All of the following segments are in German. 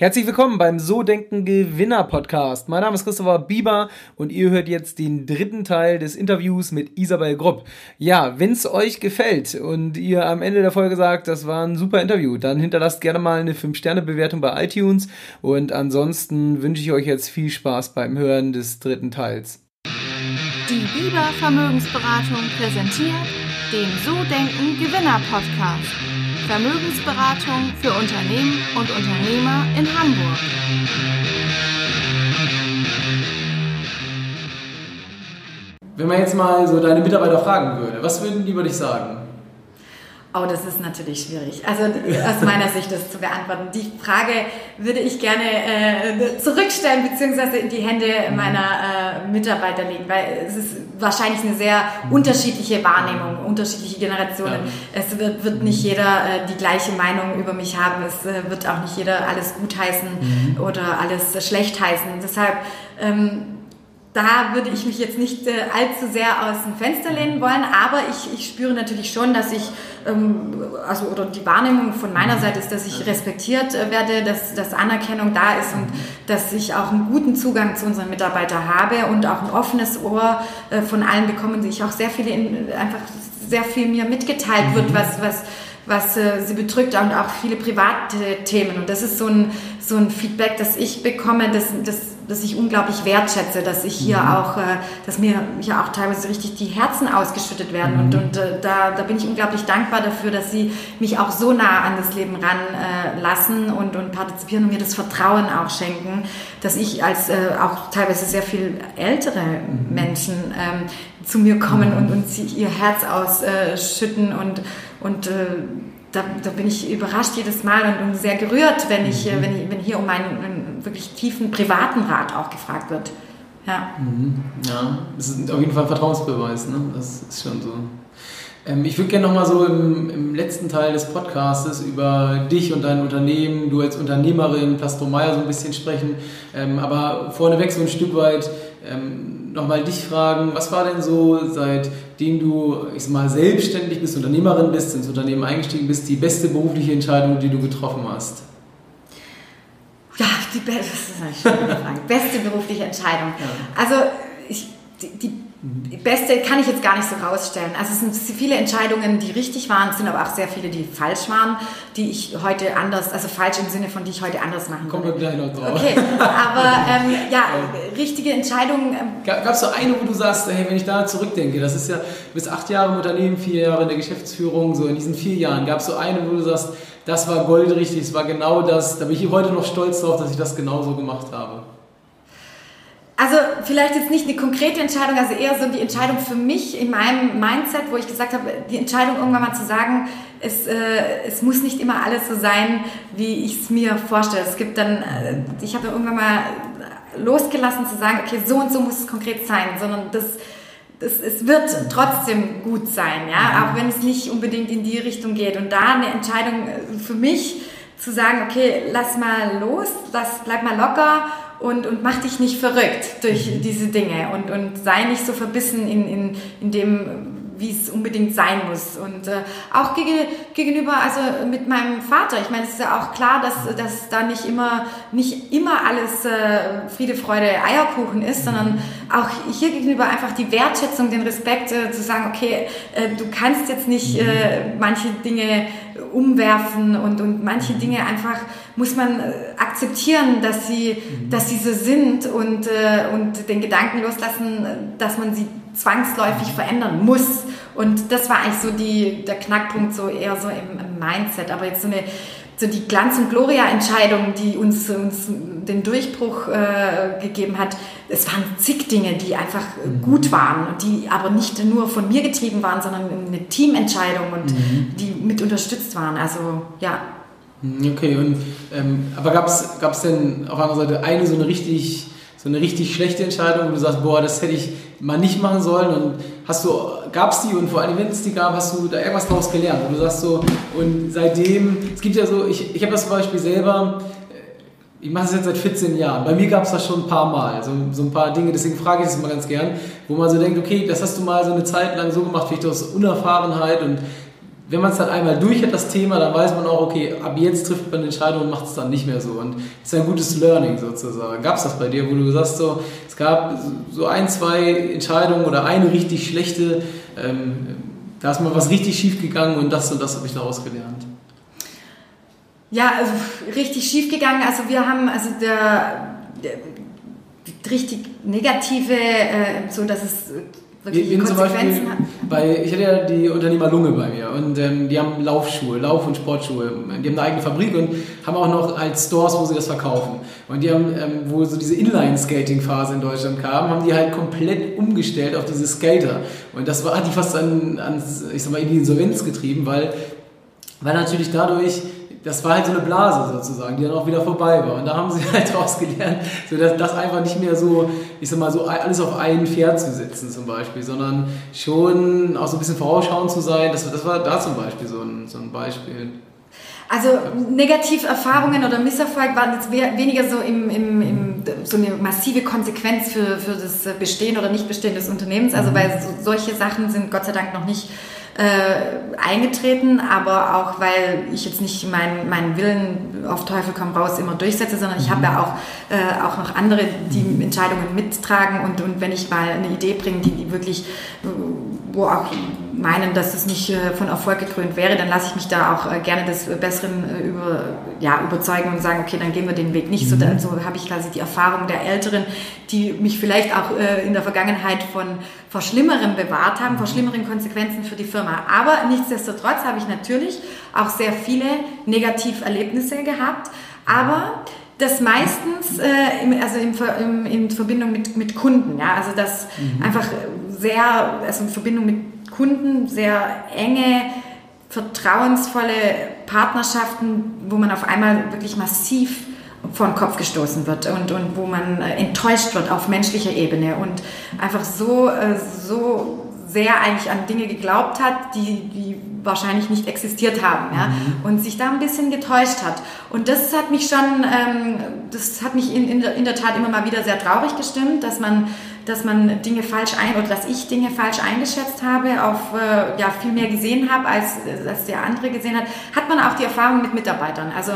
Herzlich willkommen beim So Denken Gewinner Podcast. Mein Name ist Christopher Bieber und ihr hört jetzt den dritten Teil des Interviews mit Isabel Grupp. Ja, wenn es euch gefällt und ihr am Ende der Folge sagt, das war ein super Interview, dann hinterlasst gerne mal eine 5-Sterne-Bewertung bei iTunes und ansonsten wünsche ich euch jetzt viel Spaß beim Hören des dritten Teils. Die Bieber Vermögensberatung präsentiert den So Denken Gewinner Podcast. Vermögensberatung für Unternehmen und Unternehmer in Hamburg. Wenn man jetzt mal so deine Mitarbeiter fragen würde, was würden die über dich sagen? Oh, das ist natürlich schwierig. Also aus meiner Sicht das zu beantworten. Die Frage würde ich gerne äh, zurückstellen beziehungsweise in die Hände meiner äh, Mitarbeiter legen, weil es ist wahrscheinlich eine sehr unterschiedliche Wahrnehmung, unterschiedliche Generationen. Ja. Es wird, wird, nicht jeder äh, die gleiche Meinung über mich haben. Es äh, wird auch nicht jeder alles gutheißen mhm. oder alles schlecht heißen. Deshalb ähm, da würde ich mich jetzt nicht äh, allzu sehr aus dem Fenster lehnen wollen, aber ich, ich spüre natürlich schon, dass ich, ähm, also oder die Wahrnehmung von meiner mhm. Seite ist, dass ich respektiert äh, werde, dass, dass Anerkennung da ist und dass ich auch einen guten Zugang zu unseren Mitarbeitern habe und auch ein offenes Ohr äh, von allen bekommen, ich auch sehr viele, in, einfach sehr viel mir mitgeteilt wird, mhm. was, was was äh, sie bedrückt und auch viele private Themen. Und das ist so ein, so ein Feedback, das ich bekomme, das, das das ich unglaublich wertschätze, dass ich hier mhm. auch, äh, dass mir hier auch teilweise richtig die Herzen ausgeschüttet werden. Mhm. Und, und äh, da, da bin ich unglaublich dankbar dafür, dass sie mich auch so nah an das Leben ranlassen und, und partizipieren und mir das Vertrauen auch schenken, dass ich als auch teilweise sehr viel ältere mhm. Menschen ähm, zu mir kommen mhm. und, und sie ihr Herz ausschütten und, und äh, da, da, bin ich überrascht jedes Mal und, und sehr gerührt, wenn ich, mhm. wenn, ich, wenn hier um einen, einen, wirklich tiefen privaten Rat auch gefragt wird. Ja. Mhm. Ja, das ist auf jeden Fall ein Vertrauensbeweis, ne? Das ist schon so. Ähm, ich würde gerne nochmal so im, im, letzten Teil des Podcastes über dich und dein Unternehmen, du als Unternehmerin, Plastro Meyer so ein bisschen sprechen, ähm, aber vorneweg so ein Stück weit ähm, nochmal dich fragen, was war denn so, seitdem du, ich sag mal, selbstständig bist, Unternehmerin bist, ins Unternehmen eingestiegen bist, die beste berufliche Entscheidung, die du getroffen hast? Ja, die beste, das ist eine schöne Frage. beste berufliche Entscheidung. Ja. Also, ich, die, die Beste kann ich jetzt gar nicht so rausstellen. Also es sind viele Entscheidungen, die richtig waren, es sind aber auch sehr viele, die falsch waren, die ich heute anders, also falsch im Sinne von, die ich heute anders machen Kommen wir gleich noch drauf. Okay, aber ähm, ja, richtige Entscheidungen. Ähm, Gab es so eine, wo du sagst, hey, wenn ich da zurückdenke, das ist ja, du bist acht Jahre im Unternehmen, vier Jahre in der Geschäftsführung, so in diesen vier Jahren, gab es so eine, wo du sagst, das war goldrichtig, es war genau das, da bin ich heute noch stolz drauf, dass ich das genauso gemacht habe. Also vielleicht jetzt nicht eine konkrete Entscheidung, also eher so die Entscheidung für mich in meinem Mindset, wo ich gesagt habe, die Entscheidung irgendwann mal zu sagen, es, äh, es muss nicht immer alles so sein, wie ich es mir vorstelle. Es gibt dann, äh, ich habe irgendwann mal losgelassen zu sagen, okay, so und so muss es konkret sein, sondern das, das, es wird trotzdem gut sein, ja, auch wenn es nicht unbedingt in die Richtung geht. Und da eine Entscheidung äh, für mich zu sagen, okay, lass mal los, lass, bleib mal locker und, und mach dich nicht verrückt durch mhm. diese Dinge und, und sei nicht so verbissen in, in, in dem, wie es unbedingt sein muss. Und äh, auch gegen, gegenüber, also mit meinem Vater, ich meine, es ist ja auch klar, dass, dass da nicht immer, nicht immer alles äh, Friede, Freude, Eierkuchen ist, sondern auch hier gegenüber einfach die Wertschätzung, den Respekt äh, zu sagen, okay, äh, du kannst jetzt nicht äh, manche Dinge umwerfen und, und manche Dinge einfach muss man äh, akzeptieren, dass sie, mhm. dass sie so sind und, äh, und den Gedanken loslassen, dass man sie zwangsläufig verändern muss. Und das war eigentlich so die, der Knackpunkt, so eher so im, im Mindset. Aber jetzt so eine so die Glanz- und Gloria-Entscheidung, die uns, uns den Durchbruch äh, gegeben hat, es waren zig Dinge, die einfach mhm. gut waren und die aber nicht nur von mir getrieben waren, sondern eine Teamentscheidung und mhm. die mit unterstützt waren. Also ja. Mhm, okay, und, ähm, aber gab es denn auf anderen Seite eine so eine richtig so eine richtig schlechte Entscheidung, wo du sagst, boah, das hätte ich mal nicht machen sollen. Und hast du, gab es die? Und vor allem, wenn es die gab, hast du da irgendwas daraus gelernt, wo du sagst so, und seitdem, es gibt ja so, ich, ich habe das Beispiel selber, äh, ich mache das jetzt seit 14 Jahren, bei mir gab es das schon ein paar Mal, so, so ein paar Dinge, deswegen frage ich das immer ganz gern, wo man so denkt, okay, das hast du mal so eine Zeit lang so gemacht, vielleicht aus Unerfahrenheit und wenn man es dann einmal durch hat, das Thema, dann weiß man auch, okay, ab jetzt trifft man eine Entscheidung und macht es dann nicht mehr so. Und ist ein gutes Learning sozusagen. Gab es das bei dir, wo du sagst, so, es gab so ein, zwei Entscheidungen oder eine richtig schlechte, ähm, da ist mal was richtig schief gegangen und das und das habe ich daraus gelernt. Ja, also richtig schief gegangen. Also wir haben, also der, der richtig negative, äh, so dass es wirklich Bin Konsequenzen Beispiel, hat. Bei, ich hatte ja die Unternehmer Lunge bei mir und ähm, die haben Laufschuhe, Lauf- und Sportschuhe. Die haben eine eigene Fabrik und haben auch noch als Stores, wo sie das verkaufen. Und die haben, ähm, wo so diese Inline-Skating-Phase in Deutschland kam, haben die halt komplett umgestellt auf diese Skater. Und das war, hat die fast an, ans, ich sag mal, in die Insolvenz getrieben, weil, weil natürlich dadurch das war halt so eine Blase sozusagen, die dann auch wieder vorbei war. Und da haben sie halt daraus gelernt, so dass das einfach nicht mehr so, ich sag mal, so alles auf ein Pferd zu setzen zum Beispiel, sondern schon auch so ein bisschen vorausschauend zu sein. Das, das war da zum Beispiel so ein, so ein Beispiel. Also Negativerfahrungen oder Misserfolg waren jetzt we- weniger so, im, im, im, so eine massive Konsequenz für, für das Bestehen oder Nichtbestehen des Unternehmens. Also weil so, solche Sachen sind Gott sei Dank noch nicht äh, eingetreten, aber auch weil ich jetzt nicht meinen meinen Willen auf Teufel komm raus immer durchsetze, sondern ich habe ja auch, äh, auch noch andere, die Entscheidungen mittragen und, und wenn ich mal eine Idee bringe, die, die wirklich, wo auch meinen, dass es nicht äh, von Erfolg gekrönt wäre, dann lasse ich mich da auch äh, gerne des Besseren äh, über, ja, überzeugen und sagen, okay, dann gehen wir den Weg nicht. So, da, so habe ich quasi die Erfahrung der Älteren, die mich vielleicht auch in der Vergangenheit von vor Schlimmerem bewahrt haben, vor schlimmeren Konsequenzen für die Firma. Aber nichtsdestotrotz habe ich natürlich auch sehr viele Negativerlebnisse gehabt, aber das meistens äh, im, also in, Ver- im, in Verbindung mit, mit Kunden, ja, also das einfach sehr, also in Verbindung mit Kunden sehr enge, vertrauensvolle Partnerschaften, wo man auf einmal wirklich massiv vor den Kopf gestoßen wird und, und wo man äh, enttäuscht wird auf menschlicher Ebene und einfach so, äh, so sehr eigentlich an Dinge geglaubt hat, die, die wahrscheinlich nicht existiert haben ja? und sich da ein bisschen getäuscht hat. Und das hat mich schon, ähm, das hat mich in, in, der, in der Tat immer mal wieder sehr traurig gestimmt, dass man, dass man Dinge falsch ein oder dass ich Dinge falsch eingeschätzt habe, auf äh, ja, viel mehr gesehen habe, als, als der andere gesehen hat. Hat man auch die Erfahrung mit Mitarbeitern. Also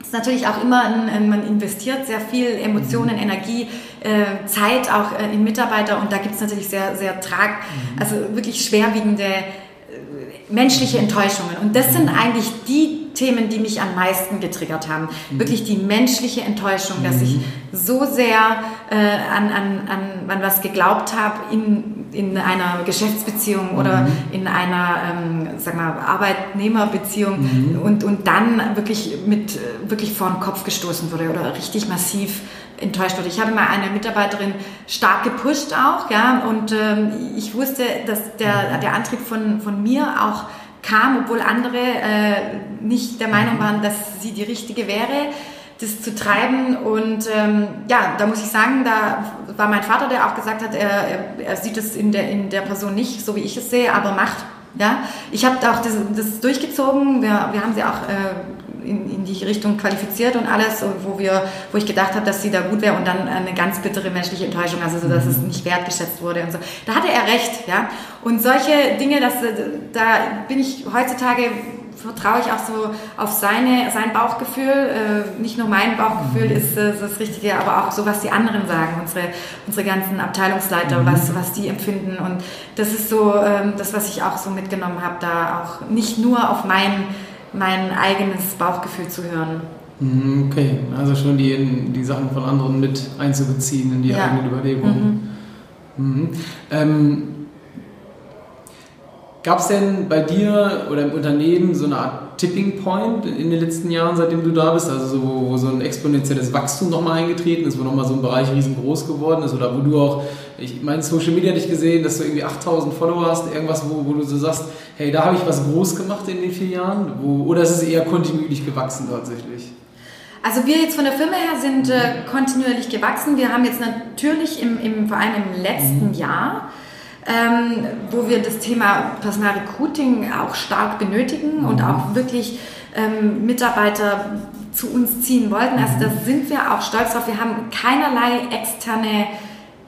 es ist natürlich auch immer, ein, man investiert sehr viel Emotionen, Energie, äh, Zeit auch äh, in Mitarbeiter und da gibt es natürlich sehr, sehr trag, also wirklich schwerwiegende menschliche Enttäuschungen. Und das sind eigentlich die Themen, die mich am meisten getriggert haben. Wirklich die menschliche Enttäuschung, dass ich so sehr äh, an, an, an, an was geglaubt habe in, in einer Geschäftsbeziehung oder in einer ähm, sag mal, Arbeitnehmerbeziehung und, und dann wirklich mit wirklich vor den Kopf gestoßen wurde oder richtig massiv enttäuscht wurde. Ich habe mal eine Mitarbeiterin stark gepusht auch, ja, und ähm, ich wusste, dass der, der Antrieb von, von mir auch kam, obwohl andere äh, nicht der Meinung waren, dass sie die richtige wäre, das zu treiben. Und ähm, ja, da muss ich sagen, da war mein Vater, der auch gesagt hat, er, er, sieht es in der, in der Person nicht, so wie ich es sehe, aber macht. Ja, ich habe auch das, das durchgezogen. Wir, wir haben sie auch äh, in, in die Richtung qualifiziert und alles, wo wir, wo ich gedacht habe, dass sie da gut wäre und dann eine ganz bittere menschliche Enttäuschung, also so, dass es nicht wertgeschätzt wurde und so. Da hatte er recht, ja. Und solche Dinge, dass, da bin ich heutzutage vertraue ich auch so auf seine, sein Bauchgefühl. Äh, nicht nur mein Bauchgefühl ist äh, das Richtige, aber auch so, was die anderen sagen, unsere, unsere ganzen Abteilungsleiter, was, was die empfinden. Und das ist so ähm, das, was ich auch so mitgenommen habe, da auch nicht nur auf mein, mein eigenes Bauchgefühl zu hören. Mhm, Okay, also schon die, die Sachen von anderen mit einzubeziehen in die Ja. eigenen Überlegungen. Mhm. Ähm, Gab es denn bei dir oder im Unternehmen so eine Art Tipping Point in den letzten Jahren, seitdem du da bist? Also so, wo, wo so ein exponentielles Wachstum nochmal eingetreten ist, wo nochmal so ein Bereich riesengroß geworden ist oder wo du auch, ich meine, Social Media dich gesehen, dass du irgendwie 8000 Follower hast, irgendwas, wo, wo du so sagst, hey, da habe ich was groß gemacht in den vier Jahren? Wo, oder ist es eher kontinuierlich gewachsen tatsächlich? Also wir jetzt von der Firma her sind äh, kontinuierlich gewachsen. Wir haben jetzt natürlich im, im, vor allem im letzten Jahr, ähm, wo wir das Thema Personalrecruiting auch stark benötigen und auch wirklich ähm, Mitarbeiter zu uns ziehen wollten. Also da sind wir auch stolz drauf. Wir haben keinerlei externe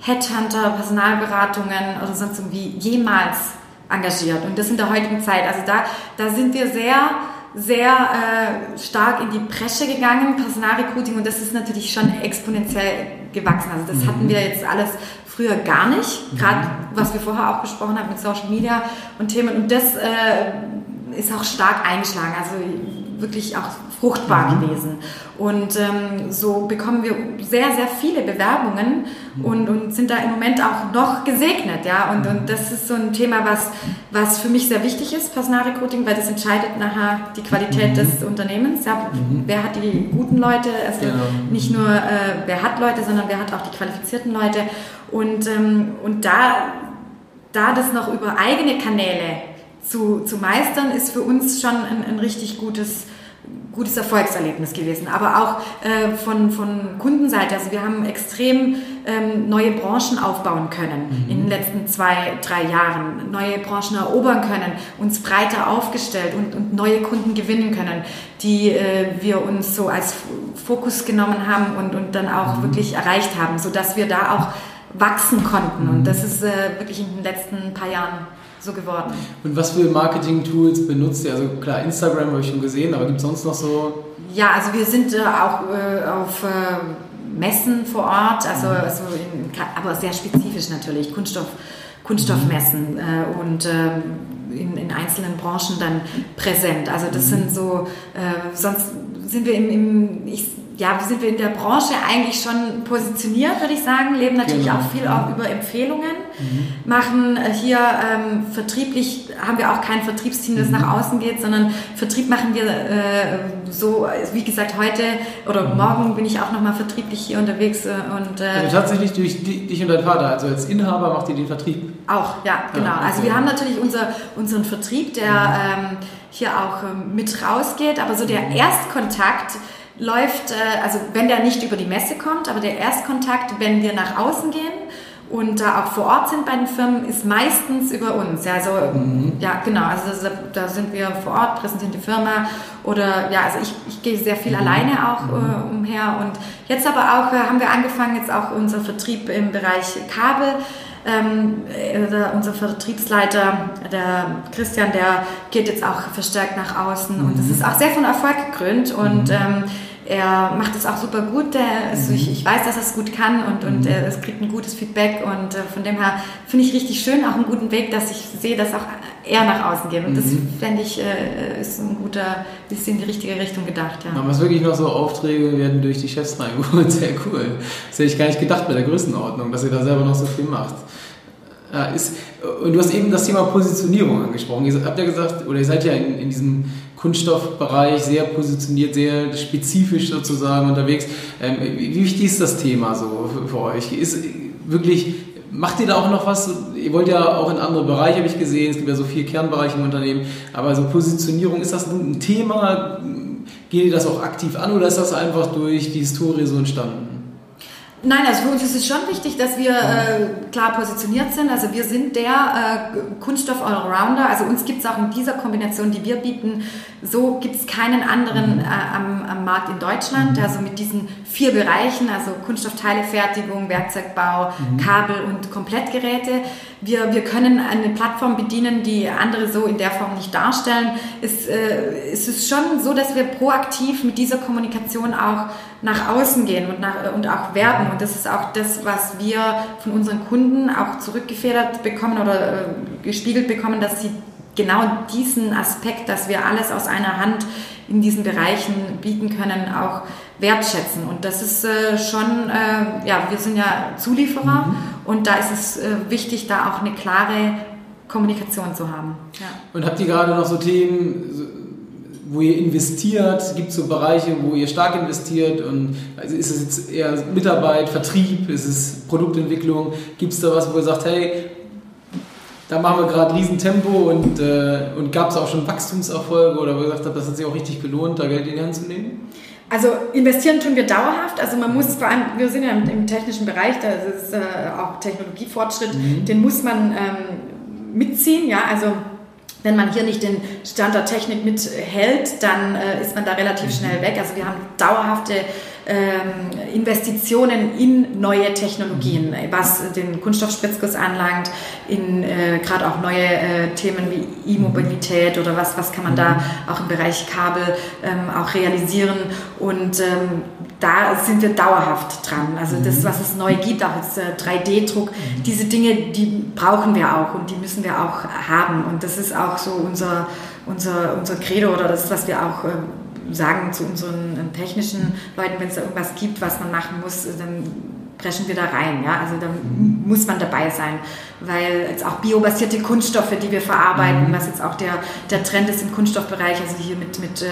Headhunter, Personalberatungen oder sonst irgendwie jemals engagiert. Und das in der heutigen Zeit. Also da, da sind wir sehr sehr äh, stark in die Bresche gegangen, Personalrecruiting, und das ist natürlich schon exponentiell gewachsen. Also das mhm. hatten wir jetzt alles früher gar nicht, mhm. gerade was wir vorher auch besprochen haben mit Social Media und Themen. Und das äh, ist auch stark eingeschlagen, also wirklich auch fruchtbar mhm. gewesen. Und ähm, so bekommen wir sehr, sehr viele Bewerbungen mhm. und, und sind da im Moment auch noch gesegnet. Ja? Und, und das ist so ein Thema, was, was für mich sehr wichtig ist, Personalrecruiting, weil das entscheidet nachher die Qualität mhm. des Unternehmens. Ja? Mhm. Wer hat die guten Leute? Also genau. nicht nur, äh, wer hat Leute, sondern wer hat auch die qualifizierten Leute. Und, ähm, und da, da das noch über eigene Kanäle zu, zu meistern, ist für uns schon ein, ein richtig gutes gutes Erfolgserlebnis gewesen. Aber auch äh, von, von Kundenseite. Also wir haben extrem ähm, neue Branchen aufbauen können mhm. in den letzten zwei, drei Jahren. Neue Branchen erobern können, uns breiter aufgestellt und, und neue Kunden gewinnen können, die äh, wir uns so als Fokus genommen haben und, und dann auch mhm. wirklich erreicht haben, sodass wir da auch wachsen konnten. Und mhm. das ist äh, wirklich in den letzten paar Jahren so geworden. Und was für Marketing-Tools benutzt ihr? Also klar, Instagram habe ich schon gesehen, aber gibt es sonst noch so? Ja, also wir sind äh, auch äh, auf äh, Messen vor Ort, also, mhm. also in, aber sehr spezifisch natürlich, Kunststoff, Kunststoffmessen mhm. und ähm, in, in, einzelnen Branchen dann präsent. Also das mhm. sind so, äh, sonst sind wir im, im ich ja, sind wir in der Branche eigentlich schon positioniert, würde ich sagen, leben natürlich genau. auch viel auch über Empfehlungen, mhm. machen äh, hier ähm, vertrieblich, haben wir auch kein Vertriebsteam, das mhm. nach außen geht, sondern Vertrieb machen wir äh, so, wie gesagt, heute oder mhm. morgen bin ich auch nochmal vertrieblich hier unterwegs. Äh, und, äh, also tatsächlich durch dich und dein Vater, also als Inhaber macht ihr den Vertrieb? Auch, ja, genau. Ja, okay. Also wir haben natürlich unser, unseren Vertrieb, der mhm. ähm, hier auch ähm, mit rausgeht, aber so der mhm. Erstkontakt, läuft, äh, also wenn der nicht über die Messe kommt, aber der Erstkontakt, wenn wir nach außen gehen und da auch vor Ort sind bei den Firmen, ist meistens über uns. Ja, also, mhm. ja genau, also da sind wir vor Ort, präsentieren die Firma oder ja, also ich, ich gehe sehr viel mhm. alleine auch äh, mhm. umher und jetzt aber auch äh, haben wir angefangen, jetzt auch unser Vertrieb im Bereich Kabel. Ähm, der, unser Vertriebsleiter, der Christian, der geht jetzt auch verstärkt nach außen mhm. und das ist auch sehr von Erfolg gekrönt und mhm. ähm, er macht es auch super gut. Also ich, ich, weiß, dass er es gut kann und, und mhm. es kriegt ein gutes Feedback und äh, von dem her finde ich richtig schön, auch einen guten Weg, dass ich sehe, dass auch er nach außen geht. Und mhm. das fände ich, äh, ist ein guter, ist in die richtige Richtung gedacht. Ja. Aber es wirklich noch so Aufträge werden durch die Chefs reingeholt. Sehr cool. Das hätte ich gar nicht gedacht bei der Größenordnung, dass ihr da selber noch so viel macht. Ja, ist, und du hast eben das Thema Positionierung angesprochen. Ihr habt ja gesagt, oder ihr seid ja in, in diesem Kunststoffbereich sehr positioniert, sehr spezifisch sozusagen unterwegs. Ähm, wie wichtig ist das Thema so für, für, euch? Ist wirklich, macht ihr da auch noch was? Ihr wollt ja auch in andere Bereiche, habe ich gesehen. Es gibt ja so vier Kernbereiche im Unternehmen. Aber so Positionierung, ist das ein Thema? Geht ihr das auch aktiv an oder ist das einfach durch die Historie so entstanden? Nein, also für uns ist es schon wichtig, dass wir äh, klar positioniert sind. Also wir sind der äh, Kunststoff-Allrounder. Also uns gibt es auch in dieser Kombination, die wir bieten, so gibt es keinen anderen mhm. äh, am, am, Markt in Deutschland. Mhm. Also mit diesen vier Bereichen, also Kunststoffteilefertigung, Werkzeugbau, mhm. Kabel und Komplettgeräte. Wir, wir können eine Plattform bedienen, die andere so in der Form nicht darstellen. Es, äh, es ist schon so, dass wir proaktiv mit dieser Kommunikation auch nach außen gehen und, nach, und auch werben. Und das ist auch das, was wir von unseren Kunden auch zurückgefedert bekommen oder äh, gespiegelt bekommen, dass sie genau diesen Aspekt, dass wir alles aus einer Hand in diesen Bereichen bieten können, auch wertschätzen. Und das ist äh, schon, äh, ja, wir sind ja Zulieferer mhm. und da ist es äh, wichtig, da auch eine klare Kommunikation zu haben. Ja. Und habt ihr gerade noch so Themen, wo ihr investiert? Gibt es so Bereiche, wo ihr stark investiert? Und also ist es jetzt eher Mitarbeit, Vertrieb, ist es Produktentwicklung? Gibt es da was, wo ihr sagt, hey, da machen wir gerade Riesentempo und, äh, und gab es auch schon Wachstumserfolge oder wo ihr gesagt habt, das hat sich auch richtig gelohnt, da Geld in die Hand zu nehmen? Also investieren tun wir dauerhaft. Also man muss vor allem, wir sind ja im, im technischen Bereich, da ist äh, auch Technologiefortschritt, mhm. den muss man ähm, mitziehen. Ja, also wenn man hier nicht den Stand der Technik mithält, dann äh, ist man da relativ mhm. schnell weg. Also wir haben dauerhafte ähm, Investitionen in neue Technologien, was den Kunststoffspritzguss anlangt, in äh, gerade auch neue äh, Themen wie E-Mobilität oder was, was kann man da auch im Bereich Kabel ähm, auch realisieren. Und ähm, da sind wir dauerhaft dran. Also das, was es neu gibt, auch jetzt äh, 3D-Druck, diese Dinge, die brauchen wir auch und die müssen wir auch haben. Und das ist auch so unser, unser, unser Credo oder das, was wir auch äh, sagen zu unseren äh, technischen Leuten, wenn es da irgendwas gibt, was man machen muss, dann preschen wir da rein. Ja? Also da muss man dabei sein, weil jetzt auch biobasierte Kunststoffe, die wir verarbeiten, was jetzt auch der, der Trend ist im Kunststoffbereich, also hier mit, mit äh,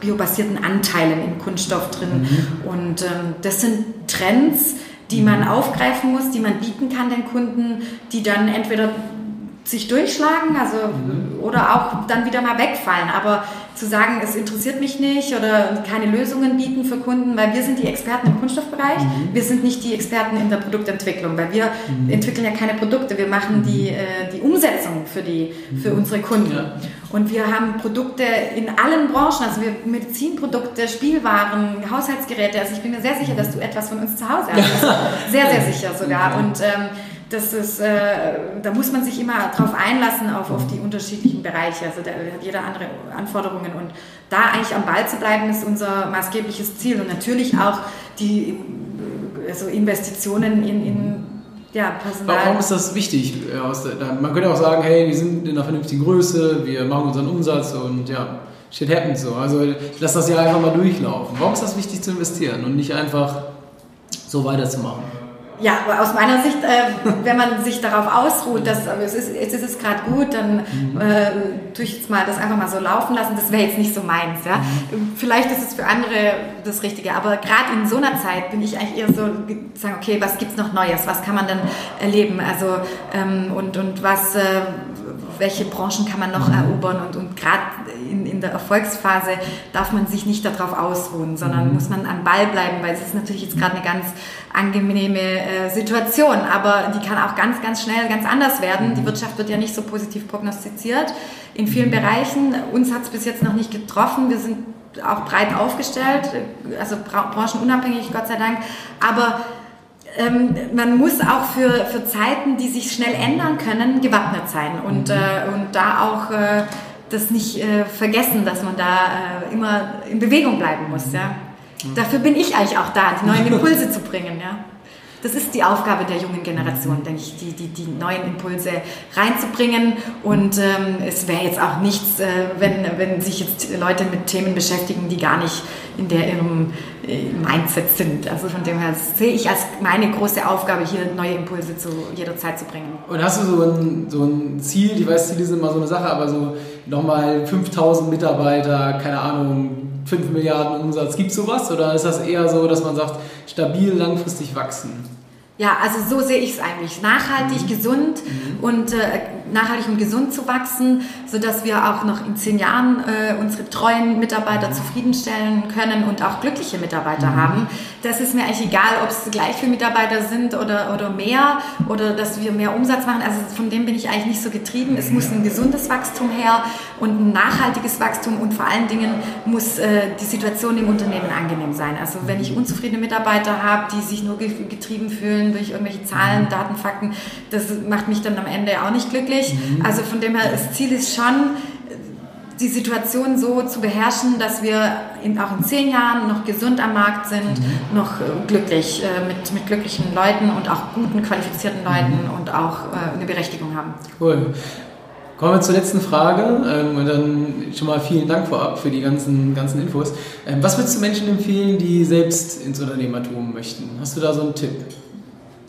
biobasierten Anteilen im Kunststoff drin. Und ähm, das sind Trends, die man aufgreifen muss, die man bieten kann den Kunden, die dann entweder sich durchschlagen, also oder auch dann wieder mal wegfallen. Aber zu sagen, es interessiert mich nicht oder keine Lösungen bieten für Kunden, weil wir sind die Experten im Kunststoffbereich, wir sind nicht die Experten in der Produktentwicklung, weil wir entwickeln ja keine Produkte, wir machen die, äh, die Umsetzung für, die, für unsere Kunden. Ja. Und wir haben Produkte in allen Branchen, also wir Medizinprodukte, Spielwaren, Haushaltsgeräte. Also ich bin mir sehr sicher, dass du etwas von uns zu Hause hast. Sehr, sehr sicher sogar. Und ähm, das ist, äh, da muss man sich immer drauf einlassen, auf, auf die unterschiedlichen Bereiche. Also da hat jeder andere Anforderungen. Und da eigentlich am Ball zu bleiben, ist unser maßgebliches Ziel. Und natürlich auch die äh, also Investitionen in, in ja, Personal. Warum ist das wichtig? Da- Man könnte auch sagen, hey, wir sind in einer vernünftigen Größe, wir machen unseren Umsatz und ja, shit happens so. Also lass das ja einfach mal durchlaufen. Warum ist das wichtig zu investieren und nicht einfach so weiterzumachen? Ja, aber aus meiner Sicht, äh, wenn man sich darauf ausruht, dass aber es ist, jetzt ist es gerade gut, dann äh, tue ich jetzt mal das einfach mal so laufen lassen. Das wäre jetzt nicht so meins. Ja? Vielleicht ist es für andere das Richtige, aber gerade in so einer Zeit bin ich eigentlich eher so ge- sagen, okay, was gibt's noch Neues? Was kann man denn erleben? Also ähm, und und was äh, welche Branchen kann man noch erobern und, und gerade in, in der Erfolgsphase darf man sich nicht darauf ausruhen, sondern muss man am Ball bleiben, weil es ist natürlich jetzt gerade eine ganz angenehme äh, Situation, aber die kann auch ganz, ganz schnell ganz anders werden. Die Wirtschaft wird ja nicht so positiv prognostiziert in vielen Bereichen. Uns hat es bis jetzt noch nicht getroffen. Wir sind auch breit aufgestellt, also bra- branchenunabhängig, Gott sei Dank. Aber ähm, man muss auch für, für Zeiten, die sich schnell ändern können, gewappnet sein und, äh, und da auch äh, das nicht äh, vergessen, dass man da äh, immer in Bewegung bleiben muss. Ja? Dafür bin ich eigentlich auch da, die neuen Impulse zu bringen. Ja? Das ist die Aufgabe der jungen Generation, denke ich, die, die, die neuen Impulse reinzubringen. Und ähm, es wäre jetzt auch nichts, äh, wenn, wenn sich jetzt Leute mit Themen beschäftigen, die gar nicht in der ihrem äh, Mindset sind. Also von dem her sehe ich als meine große Aufgabe, hier neue Impulse zu jeder Zeit zu bringen. Und hast du so ein, so ein Ziel, ich weiß, Ziele sind immer so eine Sache, aber so nochmal 5000 Mitarbeiter, keine Ahnung, 5 Milliarden Umsatz, gibt es sowas? Oder ist das eher so, dass man sagt, stabil langfristig wachsen? Ja, also so sehe ich es eigentlich. Nachhaltig, gesund und äh, nachhaltig und gesund zu wachsen, sodass wir auch noch in zehn Jahren äh, unsere treuen Mitarbeiter zufriedenstellen können und auch glückliche Mitarbeiter haben. Das ist mir eigentlich egal, ob es gleich viele Mitarbeiter sind oder, oder mehr oder dass wir mehr Umsatz machen. Also von dem bin ich eigentlich nicht so getrieben. Es muss ein gesundes Wachstum her und ein nachhaltiges Wachstum und vor allen Dingen muss äh, die Situation im Unternehmen angenehm sein. Also wenn ich unzufriedene Mitarbeiter habe, die sich nur ge- getrieben fühlen durch irgendwelche Zahlen, Daten, Fakten, das macht mich dann am Ende auch nicht glücklich. Also von dem her, das Ziel ist schon, die Situation so zu beherrschen, dass wir in, auch in zehn Jahren noch gesund am Markt sind, noch äh, glücklich, äh, mit, mit glücklichen Leuten und auch guten, qualifizierten Leuten und auch äh, eine Berechtigung haben. Cool. Kommen wir zur letzten Frage ähm, und dann schon mal vielen Dank vorab für die ganzen, ganzen Infos. Ähm, was würdest du Menschen empfehlen, die selbst ins Unternehmertum möchten? Hast du da so einen Tipp?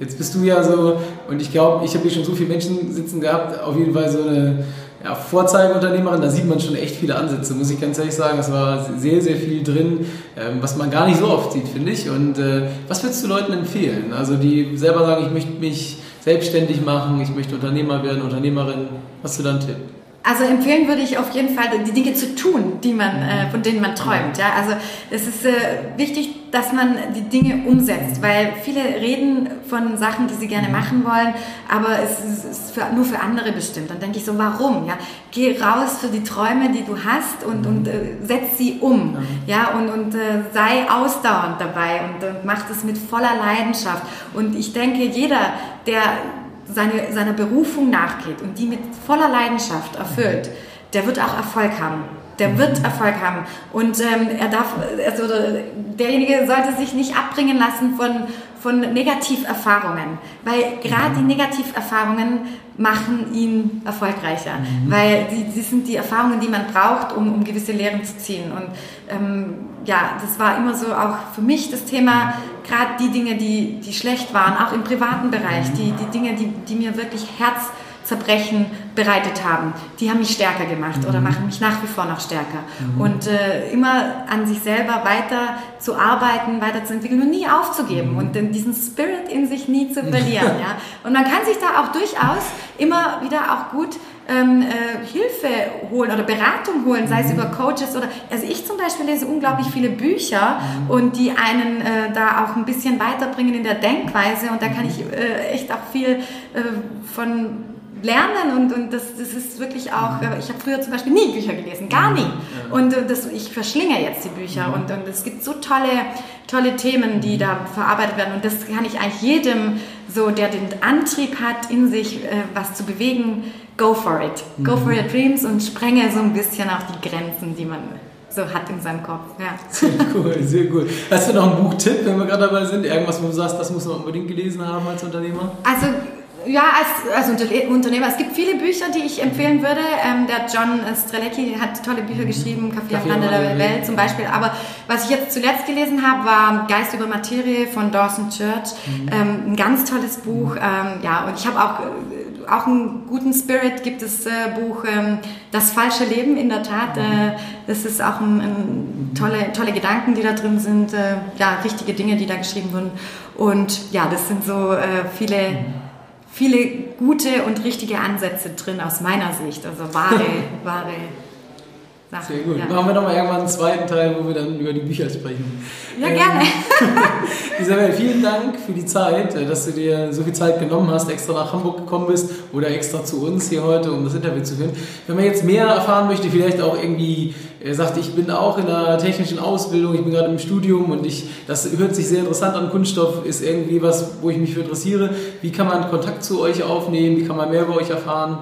Jetzt bist du ja so, und ich glaube, ich habe hier schon so viele Menschen sitzen gehabt, auf jeden Fall so eine ja, Vorzeigeunternehmerin, da sieht man schon echt viele Ansätze, muss ich ganz ehrlich sagen. Es war sehr, sehr viel drin, ähm, was man gar nicht so oft sieht, finde ich. Und äh, was würdest du Leuten empfehlen? Also die selber sagen, ich möchte mich selbstständig machen, ich möchte Unternehmer werden, Unternehmerin. Hast du da einen Tipp? Also empfehlen würde ich auf jeden Fall, die Dinge zu tun, die man, äh, von denen man träumt. Ja? Also es ist äh, wichtig, dass man die Dinge umsetzt, weil viele reden von Sachen, die sie gerne machen wollen, aber es ist für, nur für andere bestimmt. Dann denke ich so, warum? Ja? Geh raus für die Träume, die du hast und, und äh, setz sie um. Ja? Und, und äh, sei ausdauernd dabei und, und mach das mit voller Leidenschaft. Und ich denke, jeder, der seine, seiner Berufung nachgeht und die mit voller Leidenschaft erfüllt, der wird auch Erfolg haben. Der wird Erfolg haben. Und ähm, er darf, also derjenige sollte sich nicht abbringen lassen von, von Negativerfahrungen. Weil gerade die Negativerfahrungen machen ihn erfolgreicher. Mhm. Weil die, die sind die Erfahrungen, die man braucht, um, um gewisse Lehren zu ziehen. Und ähm, ja, das war immer so auch für mich das Thema, gerade die Dinge, die, die schlecht waren, auch im privaten Bereich, die, die Dinge, die, die mir wirklich Herzzerbrechen bereitet haben, die haben mich stärker gemacht mhm. oder machen mich nach wie vor noch stärker. Mhm. Und äh, immer an sich selber weiter zu arbeiten, weiterzuentwickeln und nie aufzugeben mhm. und diesen Spirit in sich nie zu verlieren. ja. Und man kann sich da auch durchaus immer wieder auch gut ähm, äh, Hilfe holen oder Beratung holen, sei es mhm. über Coaches oder, also ich zum Beispiel lese unglaublich viele Bücher mhm. und die einen äh, da auch ein bisschen weiterbringen in der Denkweise und da kann ich äh, echt auch viel äh, von lernen und, und das, das ist wirklich auch, äh, ich habe früher zum Beispiel nie Bücher gelesen, gar nie. Und das, ich verschlinge jetzt die Bücher und, und es gibt so tolle, tolle Themen, die da verarbeitet werden und das kann ich eigentlich jedem, so der den Antrieb hat, in sich äh, was zu bewegen, go for it. Go for your dreams und sprenge so ein bisschen auch die Grenzen, die man so hat in seinem Kopf. Ja. Sehr cool, sehr cool. Hast du noch einen Buchtipp, wenn wir gerade dabei sind? Irgendwas, wo du sagst, das muss man unbedingt gelesen haben als Unternehmer? Also ja, als, als Unternehmer. Es gibt viele Bücher, die ich empfehlen würde. Ähm, der John Strelecki hat tolle Bücher geschrieben, Kaffee am Rande der Welt zum Beispiel. Aber was ich jetzt zuletzt gelesen habe, war Geist über Materie von Dawson Church. Mhm. Ähm, ein ganz tolles Buch. Ähm, ja, und ich habe auch, äh, auch einen guten Spirit, gibt es äh, Buch ähm, Das falsche Leben, in der Tat. Äh, das ist auch ein, ein tolle, tolle Gedanken, die da drin sind. Äh, ja, richtige Dinge, die da geschrieben wurden. Und ja, das sind so äh, viele viele gute und richtige Ansätze drin aus meiner Sicht. Also wahre, wahre Sachen. Sehr gut. Ja. Machen wir nochmal irgendwann einen zweiten Teil, wo wir dann über die Bücher sprechen. Ja, ähm, gerne. Isabel, vielen Dank für die Zeit, äh, dass du dir so viel Zeit genommen hast, extra nach Hamburg gekommen bist oder extra zu uns hier heute, um das Interview zu führen. Wenn man jetzt mehr erfahren möchte, vielleicht auch irgendwie er sagt, ich bin auch in einer technischen Ausbildung, ich bin gerade im Studium und ich, das hört sich sehr interessant an. Kunststoff ist irgendwie was, wo ich mich für interessiere. Wie kann man Kontakt zu euch aufnehmen? Wie kann man mehr über euch erfahren?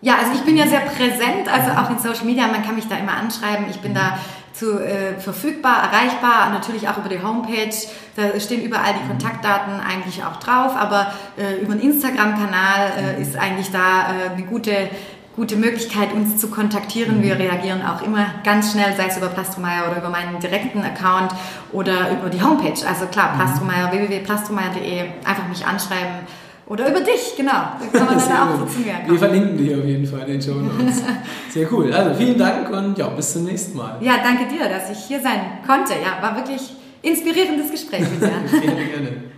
Ja, also ich bin ja sehr präsent, also auch in Social Media, man kann mich da immer anschreiben. Ich bin da zu, äh, verfügbar, erreichbar, natürlich auch über die Homepage. Da stehen überall die Kontaktdaten eigentlich auch drauf, aber äh, über den Instagram-Kanal äh, ist eigentlich da äh, eine gute gute Möglichkeit, uns zu kontaktieren. Wir reagieren auch immer ganz schnell, sei es über Plastromeier oder über meinen direkten Account oder über die Homepage. Also klar, Plastromeier, www.plastromeier.de, einfach mich anschreiben oder über dich, genau. Da kann man dann auch zu mir. Wir verlinken dich auf jeden Fall in den Show Notes. Sehr cool. Also vielen Dank und ja, bis zum nächsten Mal. Ja, danke dir, dass ich hier sein konnte. Ja, war wirklich inspirierendes Gespräch mit dir. gerne, gerne.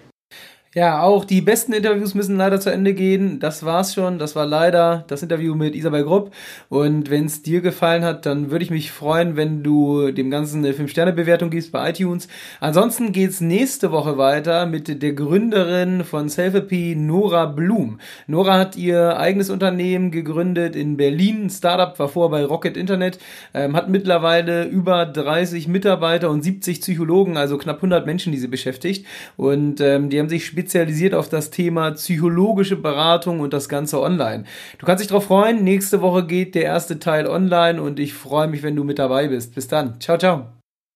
Ja, auch die besten Interviews müssen leider zu Ende gehen. Das war's schon. Das war leider das Interview mit Isabel Grupp. Und wenn es dir gefallen hat, dann würde ich mich freuen, wenn du dem Ganzen eine 5-Sterne-Bewertung gibst bei iTunes. Ansonsten geht's nächste Woche weiter mit der Gründerin von Selfie, Nora Blum. Nora hat ihr eigenes Unternehmen gegründet in Berlin. Startup war vorher bei Rocket Internet, ähm, hat mittlerweile über 30 Mitarbeiter und 70 Psychologen, also knapp 100 Menschen, die sie beschäftigt. Und ähm, die haben sich spezialisiert auf das Thema psychologische Beratung und das Ganze online. Du kannst dich darauf freuen. Nächste Woche geht der erste Teil online und ich freue mich, wenn du mit dabei bist. Bis dann. Ciao, ciao.